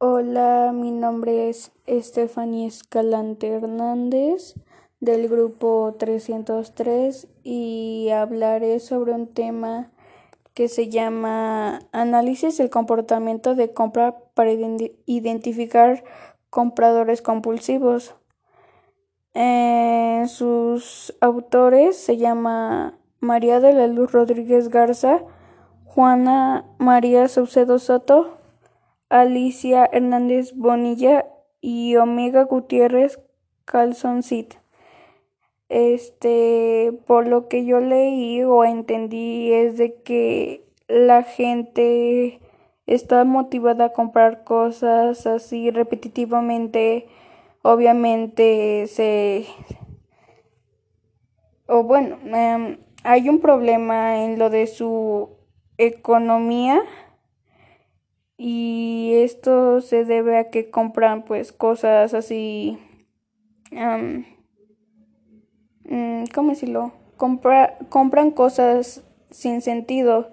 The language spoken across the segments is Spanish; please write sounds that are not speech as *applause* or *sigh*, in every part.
Hola, mi nombre es Estefanía Escalante Hernández del grupo 303 y hablaré sobre un tema que se llama Análisis del comportamiento de compra para identificar compradores compulsivos. Eh, sus autores se llama María de la Luz Rodríguez Garza, Juana María Saucedo Soto, Alicia Hernández Bonilla y Omega Gutiérrez Calzoncit. Este, por lo que yo leí o entendí es de que la gente está motivada a comprar cosas así repetitivamente. Obviamente se o bueno, em, hay un problema en lo de su economía y esto se debe a que compran pues cosas así um, ¿cómo decirlo? Compra, compran cosas sin sentido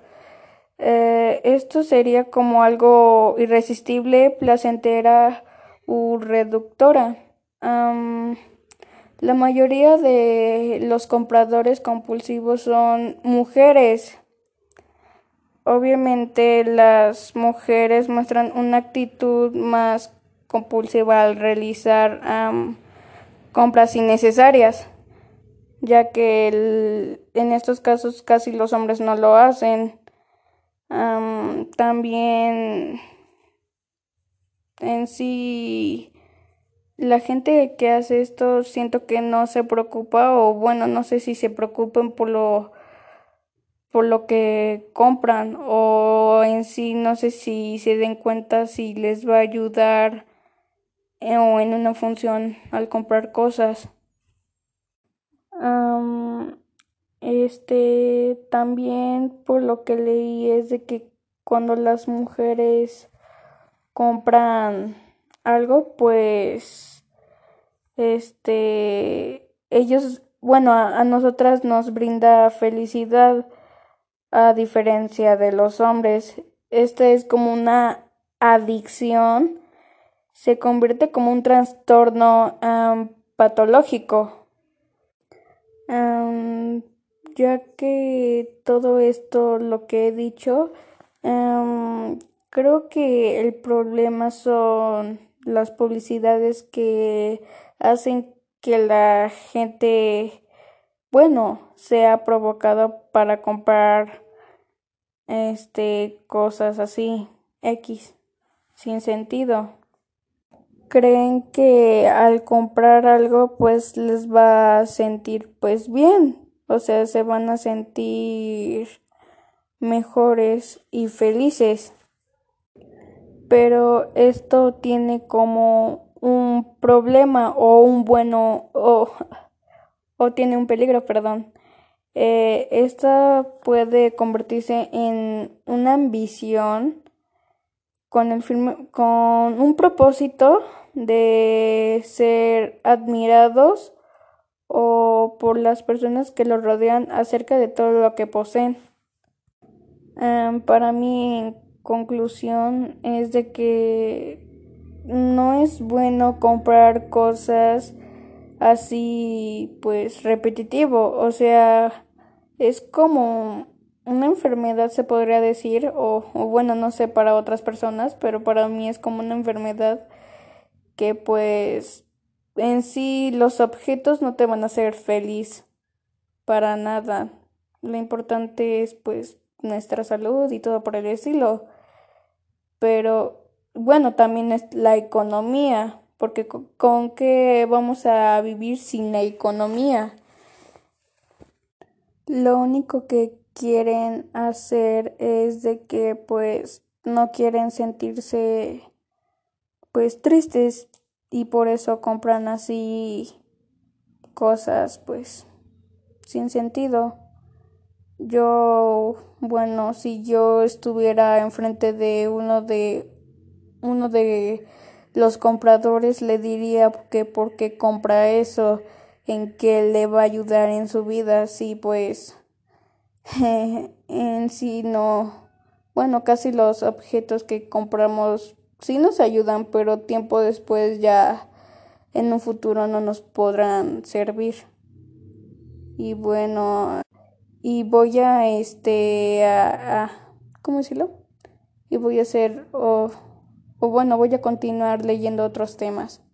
eh, esto sería como algo irresistible, placentera u reductora. la mayoría de los compradores compulsivos son mujeres. Obviamente las mujeres muestran una actitud más compulsiva al realizar compras innecesarias, ya que en estos casos casi los hombres no lo hacen. también en sí la gente que hace esto siento que no se preocupa o bueno no sé si se preocupen por lo por lo que compran o en sí no sé si se den cuenta si les va a ayudar eh, o en una función al comprar cosas. este también por lo que leí es de que cuando las mujeres compran algo pues este ellos bueno a nosotras nos brinda felicidad a diferencia de los hombres. Este es como una adicción, se convierte como un trastorno patológico. ya que todo esto, lo que he dicho, creo que el problema son las publicidades que hacen que la gente, bueno, sea provocada para comprar este cosas así X sin sentido. Creen que al comprar algo pues les va a sentir pues bien, o sea, se van a sentir mejores y felices. Pero esto tiene como un problema o un bueno o, *laughs* o tiene un peligro, perdón eh, esta puede convertirse en una ambición con, el con un propósito de ser admirados o por las personas que los rodean acerca de todo lo que poseen. para mí, en conclusión, es de que no es bueno comprar cosas así pues repetitivo, o sea, es como una enfermedad se podría decir, o, bueno, no sé para otras personas, pero para mí es como una enfermedad que pues en sí los objetos no te van a hacer feliz para nada. Lo importante es pues nuestra salud y todo por el estilo. Pero bueno, también es la economía, porque con, qué vamos a vivir sin la economía. Lo único que quieren hacer es de que pues no quieren sentirse pues tristes y por eso compran así cosas pues sin sentido. Yo, bueno, si yo estuviera enfrente de uno de uno de los compradores le diría que por qué compra eso en qué le va a ayudar en su vida, si pues *laughs* en sí no, bueno, casi los objetos que compramos sí nos ayudan, pero tiempo después ya en un futuro no nos podrán servir. Y bueno, y voy a este a, ¿cómo decirlo? Y voy a hacer o, o bueno, voy a continuar leyendo otros temas.